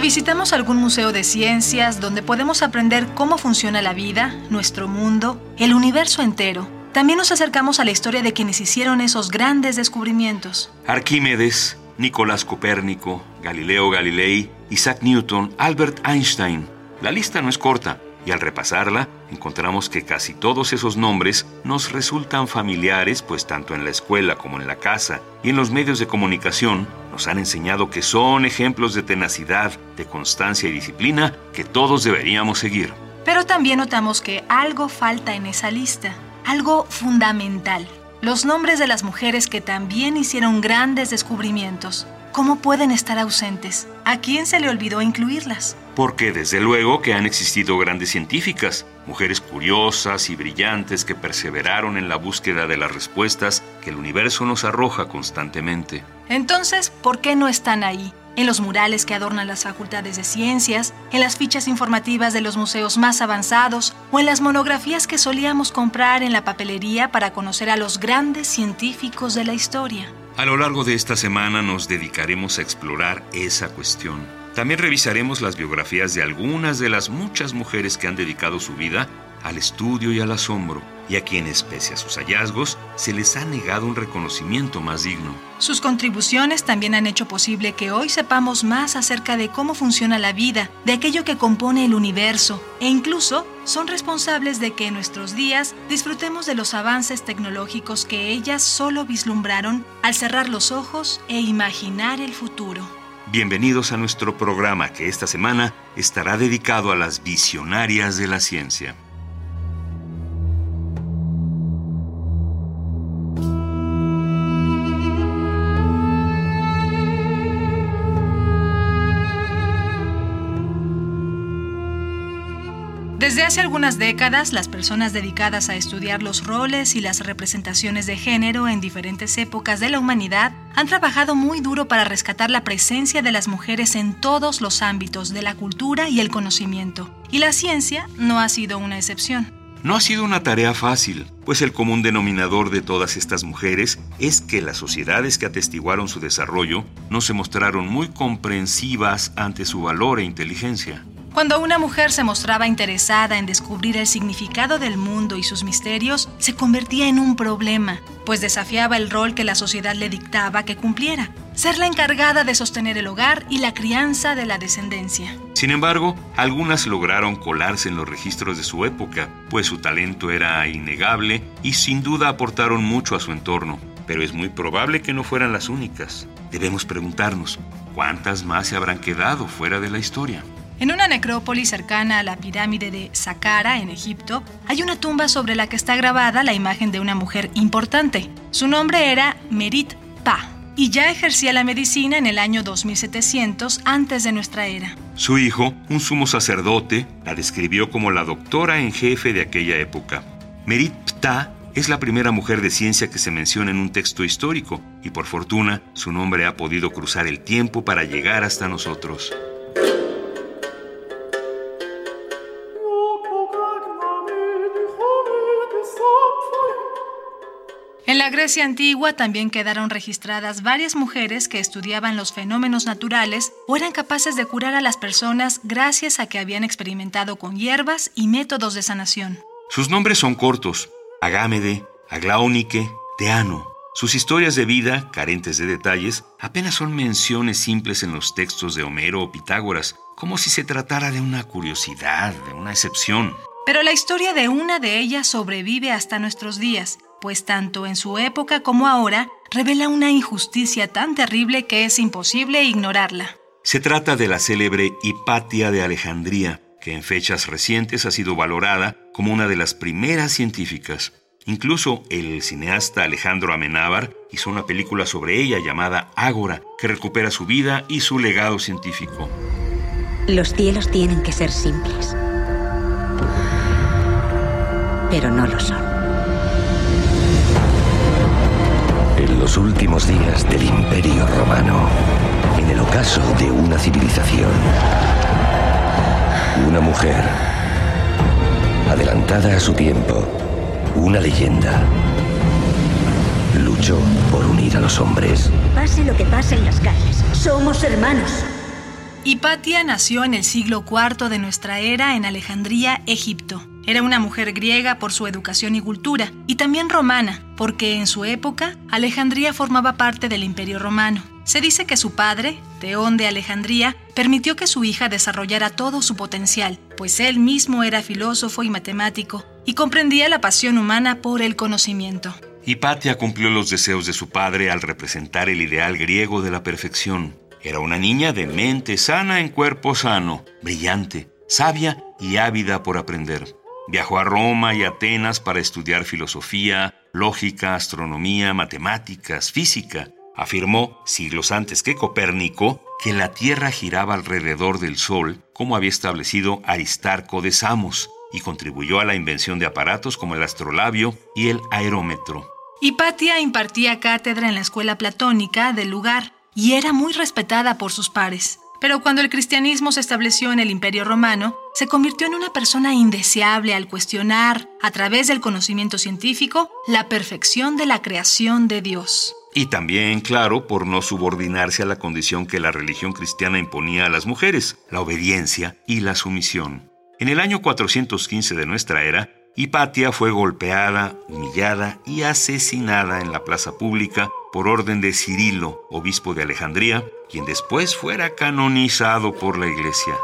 Visitamos algún museo de ciencias donde podemos aprender cómo funciona la vida, nuestro mundo, el universo entero, también nos acercamos a la historia de quienes hicieron esos grandes descubrimientos. Arquímedes, Nicolás Copérnico, Galileo Galilei, Isaac Newton, Albert Einstein. La lista no es corta y al repasarla encontramos que casi todos esos nombres nos resultan familiares, pues tanto en la escuela como en la casa y en los medios de comunicación nos han enseñado que son ejemplos de tenacidad, de constancia y disciplina que todos deberíamos seguir. Pero también notamos que algo falta en esa lista, algo fundamental. Los nombres de las mujeres que también hicieron grandes descubrimientos. ¿Cómo pueden estar ausentes? ¿A quién se le olvidó incluirlas? Porque desde luego que han existido grandes científicas, mujeres curiosas y brillantes que perseveraron en la búsqueda de las respuestas que el universo nos arroja constantemente. Entonces, ¿por qué no están ahí? En los murales que adornan las facultades de ciencias, en las fichas informativas de los museos más avanzados o en las monografías que solíamos comprar en la papelería para conocer a los grandes científicos de la historia. A lo largo de esta semana nos dedicaremos a explorar esa cuestión. También revisaremos las biografías de algunas de las muchas mujeres que han dedicado su vida al estudio y al asombro, y a quienes, pese a sus hallazgos, se les ha negado un reconocimiento más digno. Sus contribuciones también han hecho posible que hoy sepamos más acerca de cómo funciona la vida, de aquello que compone el universo, e incluso son responsables de que en nuestros días disfrutemos de los avances tecnológicos que ellas solo vislumbraron al cerrar los ojos e imaginar el futuro. Bienvenidos a nuestro programa que esta semana estará dedicado a las visionarias de la ciencia. Desde hace algunas décadas, las personas dedicadas a estudiar los roles y las representaciones de género en diferentes épocas de la humanidad han trabajado muy duro para rescatar la presencia de las mujeres en todos los ámbitos de la cultura y el conocimiento. Y la ciencia no ha sido una excepción. No ha sido una tarea fácil, pues el común denominador de todas estas mujeres es que las sociedades que atestiguaron su desarrollo no se mostraron muy comprensivas ante su valor e inteligencia. Cuando una mujer se mostraba interesada en descubrir el significado del mundo y sus misterios, se convertía en un problema, pues desafiaba el rol que la sociedad le dictaba que cumpliera, ser la encargada de sostener el hogar y la crianza de la descendencia. Sin embargo, algunas lograron colarse en los registros de su época, pues su talento era innegable y sin duda aportaron mucho a su entorno. Pero es muy probable que no fueran las únicas. Debemos preguntarnos, ¿cuántas más se habrán quedado fuera de la historia? En una necrópolis cercana a la pirámide de Saqqara, en Egipto, hay una tumba sobre la que está grabada la imagen de una mujer importante. Su nombre era Merit Pa y ya ejercía la medicina en el año 2700 antes de nuestra era. Su hijo, un sumo sacerdote, la describió como la doctora en jefe de aquella época. Merit Ptah es la primera mujer de ciencia que se menciona en un texto histórico y por fortuna su nombre ha podido cruzar el tiempo para llegar hasta nosotros. Grecia antigua también quedaron registradas varias mujeres que estudiaban los fenómenos naturales o eran capaces de curar a las personas gracias a que habían experimentado con hierbas y métodos de sanación. Sus nombres son cortos: Agámede, Aglaonike, Teano. Sus historias de vida, carentes de detalles, apenas son menciones simples en los textos de Homero o Pitágoras, como si se tratara de una curiosidad, de una excepción. Pero la historia de una de ellas sobrevive hasta nuestros días, pues tanto en su época como ahora revela una injusticia tan terrible que es imposible ignorarla. Se trata de la célebre Hipatia de Alejandría, que en fechas recientes ha sido valorada como una de las primeras científicas. Incluso el cineasta Alejandro Amenábar hizo una película sobre ella llamada Ágora, que recupera su vida y su legado científico. Los cielos tienen que ser simples. pero no lo son. Los últimos días del Imperio Romano, en el ocaso de una civilización, una mujer, adelantada a su tiempo, una leyenda, luchó por unir a los hombres. Pase lo que pase en las calles, somos hermanos. Hipatia nació en el siglo IV de nuestra era en Alejandría, Egipto. Era una mujer griega por su educación y cultura, y también romana, porque en su época Alejandría formaba parte del Imperio Romano. Se dice que su padre, Teón de Alejandría, permitió que su hija desarrollara todo su potencial, pues él mismo era filósofo y matemático, y comprendía la pasión humana por el conocimiento. Hipatia cumplió los deseos de su padre al representar el ideal griego de la perfección. Era una niña de mente sana en cuerpo sano, brillante, sabia y ávida por aprender. Viajó a Roma y Atenas para estudiar filosofía, lógica, astronomía, matemáticas, física. Afirmó, siglos antes que Copérnico, que la Tierra giraba alrededor del Sol, como había establecido Aristarco de Samos, y contribuyó a la invención de aparatos como el astrolabio y el aerómetro. Hipatia impartía cátedra en la escuela platónica del lugar y era muy respetada por sus pares. Pero cuando el cristianismo se estableció en el Imperio Romano, se convirtió en una persona indeseable al cuestionar, a través del conocimiento científico, la perfección de la creación de Dios. Y también, claro, por no subordinarse a la condición que la religión cristiana imponía a las mujeres, la obediencia y la sumisión. En el año 415 de nuestra era, Hipatia fue golpeada, humillada y asesinada en la plaza pública por orden de Cirilo, obispo de Alejandría, quien después fuera canonizado por la iglesia.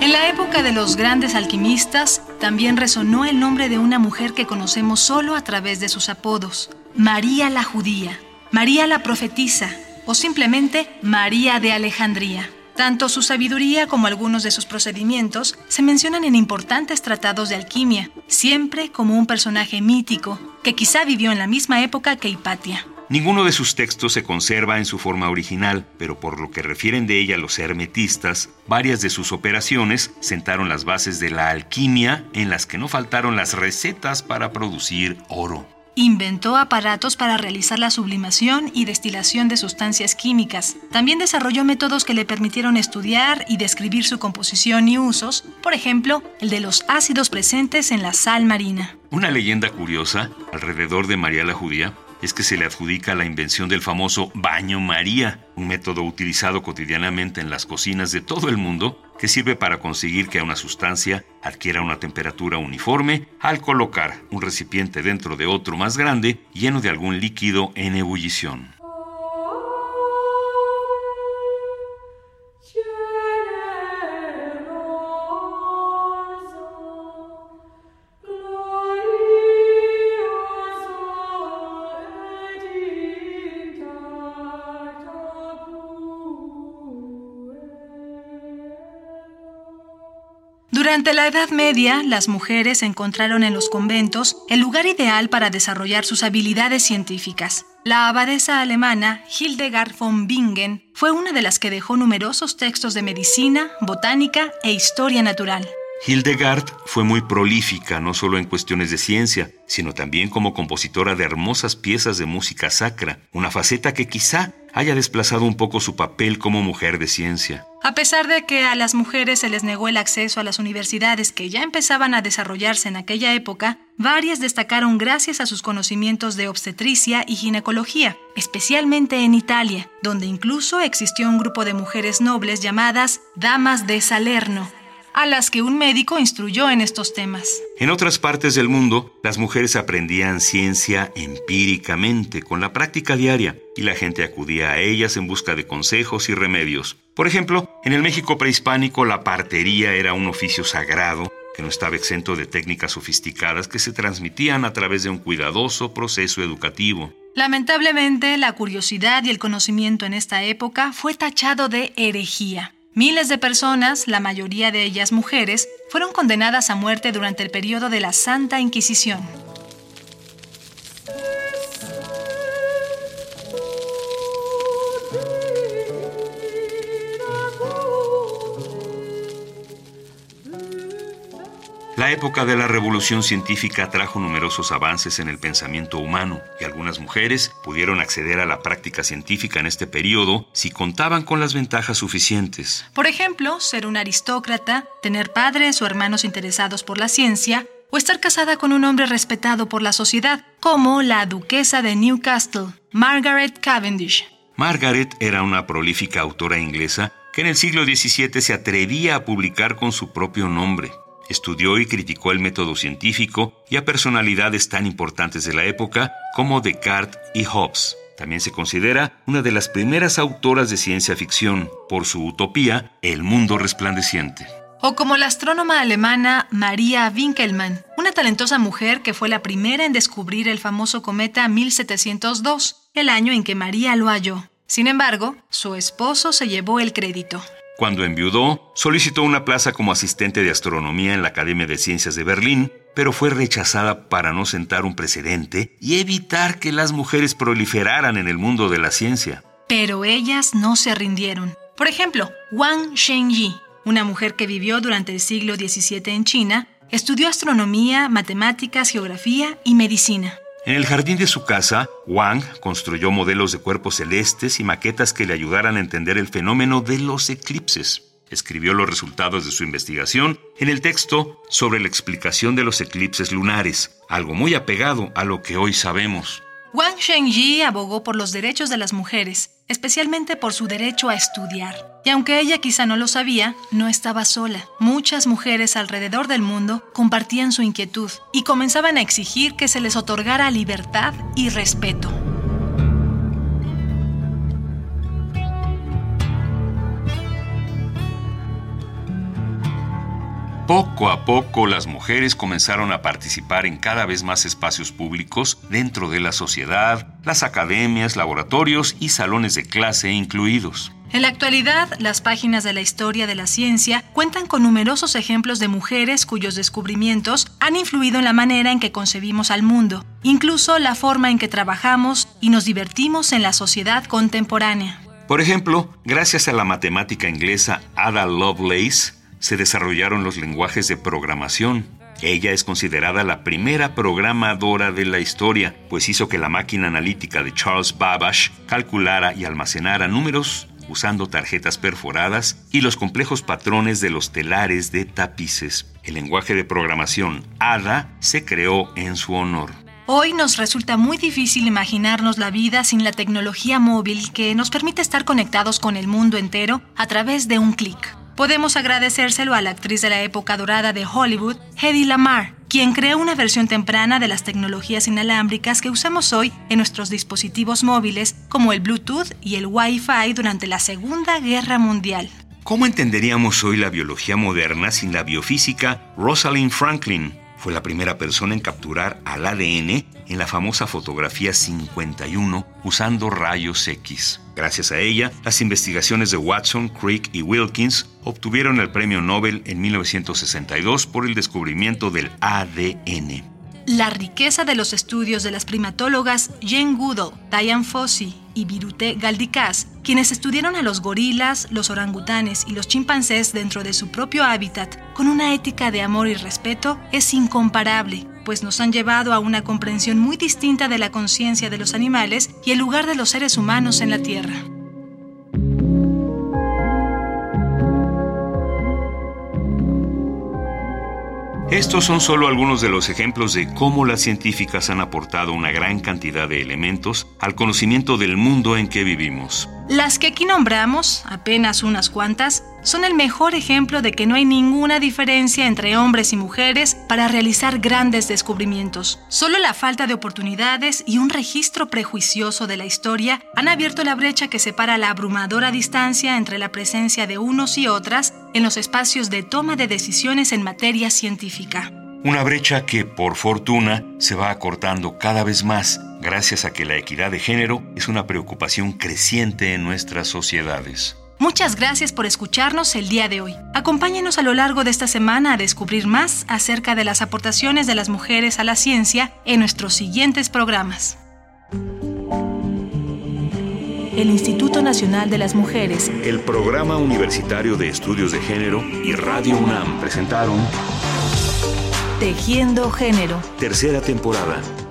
En la época de los grandes alquimistas, también resonó el nombre de una mujer que conocemos solo a través de sus apodos, María la Judía, María la Profetisa o simplemente María de Alejandría. Tanto su sabiduría como algunos de sus procedimientos se mencionan en importantes tratados de alquimia, siempre como un personaje mítico que quizá vivió en la misma época que Hipatia. Ninguno de sus textos se conserva en su forma original, pero por lo que refieren de ella los hermetistas, varias de sus operaciones sentaron las bases de la alquimia en las que no faltaron las recetas para producir oro. Inventó aparatos para realizar la sublimación y destilación de sustancias químicas. También desarrolló métodos que le permitieron estudiar y describir su composición y usos, por ejemplo, el de los ácidos presentes en la sal marina. Una leyenda curiosa alrededor de María la Judía es que se le adjudica la invención del famoso baño María, un método utilizado cotidianamente en las cocinas de todo el mundo que sirve para conseguir que una sustancia adquiera una temperatura uniforme al colocar un recipiente dentro de otro más grande lleno de algún líquido en ebullición. Durante la Edad Media, las mujeres encontraron en los conventos el lugar ideal para desarrollar sus habilidades científicas. La abadesa alemana Hildegard von Bingen fue una de las que dejó numerosos textos de medicina, botánica e historia natural. Hildegard fue muy prolífica no solo en cuestiones de ciencia, sino también como compositora de hermosas piezas de música sacra, una faceta que quizá haya desplazado un poco su papel como mujer de ciencia. A pesar de que a las mujeres se les negó el acceso a las universidades que ya empezaban a desarrollarse en aquella época, varias destacaron gracias a sus conocimientos de obstetricia y ginecología, especialmente en Italia, donde incluso existió un grupo de mujeres nobles llamadas Damas de Salerno, a las que un médico instruyó en estos temas. En otras partes del mundo, las mujeres aprendían ciencia empíricamente, con la práctica diaria, y la gente acudía a ellas en busca de consejos y remedios. Por ejemplo, en el México prehispánico la partería era un oficio sagrado que no estaba exento de técnicas sofisticadas que se transmitían a través de un cuidadoso proceso educativo. Lamentablemente, la curiosidad y el conocimiento en esta época fue tachado de herejía. Miles de personas, la mayoría de ellas mujeres, fueron condenadas a muerte durante el periodo de la Santa Inquisición. La época de la revolución científica trajo numerosos avances en el pensamiento humano y algunas mujeres pudieron acceder a la práctica científica en este periodo si contaban con las ventajas suficientes. Por ejemplo, ser un aristócrata, tener padres o hermanos interesados por la ciencia, o estar casada con un hombre respetado por la sociedad, como la duquesa de Newcastle, Margaret Cavendish. Margaret era una prolífica autora inglesa que en el siglo XVII se atrevía a publicar con su propio nombre. Estudió y criticó el método científico y a personalidades tan importantes de la época como Descartes y Hobbes. También se considera una de las primeras autoras de ciencia ficción por su utopía El mundo resplandeciente. O como la astrónoma alemana Maria Winkelmann, una talentosa mujer que fue la primera en descubrir el famoso cometa 1702, el año en que María lo halló. Sin embargo, su esposo se llevó el crédito. Cuando enviudó, solicitó una plaza como asistente de astronomía en la Academia de Ciencias de Berlín, pero fue rechazada para no sentar un precedente y evitar que las mujeres proliferaran en el mundo de la ciencia. Pero ellas no se rindieron. Por ejemplo, Wang Shengyi, una mujer que vivió durante el siglo XVII en China, estudió astronomía, matemáticas, geografía y medicina. En el jardín de su casa, Wang construyó modelos de cuerpos celestes y maquetas que le ayudaran a entender el fenómeno de los eclipses. Escribió los resultados de su investigación en el texto sobre la explicación de los eclipses lunares, algo muy apegado a lo que hoy sabemos. Wang Shengyi abogó por los derechos de las mujeres, especialmente por su derecho a estudiar. Y aunque ella quizá no lo sabía, no estaba sola. Muchas mujeres alrededor del mundo compartían su inquietud y comenzaban a exigir que se les otorgara libertad y respeto. Poco a poco las mujeres comenzaron a participar en cada vez más espacios públicos dentro de la sociedad, las academias, laboratorios y salones de clase incluidos. En la actualidad, las páginas de la historia de la ciencia cuentan con numerosos ejemplos de mujeres cuyos descubrimientos han influido en la manera en que concebimos al mundo, incluso la forma en que trabajamos y nos divertimos en la sociedad contemporánea. Por ejemplo, gracias a la matemática inglesa Ada Lovelace, se desarrollaron los lenguajes de programación. Ella es considerada la primera programadora de la historia, pues hizo que la máquina analítica de Charles Babbage calculara y almacenara números usando tarjetas perforadas y los complejos patrones de los telares de tapices. El lenguaje de programación ADA se creó en su honor. Hoy nos resulta muy difícil imaginarnos la vida sin la tecnología móvil que nos permite estar conectados con el mundo entero a través de un clic. Podemos agradecérselo a la actriz de la época dorada de Hollywood, Hedy Lamar, quien creó una versión temprana de las tecnologías inalámbricas que usamos hoy en nuestros dispositivos móviles, como el Bluetooth y el Wi-Fi durante la Segunda Guerra Mundial. ¿Cómo entenderíamos hoy la biología moderna sin la biofísica Rosalind Franklin? Fue la primera persona en capturar al ADN en la famosa fotografía 51 usando rayos X. Gracias a ella, las investigaciones de Watson, Crick y Wilkins obtuvieron el premio Nobel en 1962 por el descubrimiento del ADN. La riqueza de los estudios de las primatólogas Jane Goodall, Diane Fossey y Birute Galdicaz, quienes estudiaron a los gorilas, los orangutanes y los chimpancés dentro de su propio hábitat con una ética de amor y respeto, es incomparable, pues nos han llevado a una comprensión muy distinta de la conciencia de los animales y el lugar de los seres humanos en la Tierra. Estos son solo algunos de los ejemplos de cómo las científicas han aportado una gran cantidad de elementos al conocimiento del mundo en que vivimos. Las que aquí nombramos, apenas unas cuantas, son el mejor ejemplo de que no hay ninguna diferencia entre hombres y mujeres para realizar grandes descubrimientos. Solo la falta de oportunidades y un registro prejuicioso de la historia han abierto la brecha que separa la abrumadora distancia entre la presencia de unos y otras en los espacios de toma de decisiones en materia científica. Una brecha que, por fortuna, se va acortando cada vez más gracias a que la equidad de género es una preocupación creciente en nuestras sociedades. Muchas gracias por escucharnos el día de hoy. Acompáñenos a lo largo de esta semana a descubrir más acerca de las aportaciones de las mujeres a la ciencia en nuestros siguientes programas. El Instituto Nacional de las Mujeres, el Programa Universitario de Estudios de Género y Radio UNAM presentaron Tejiendo Género, tercera temporada,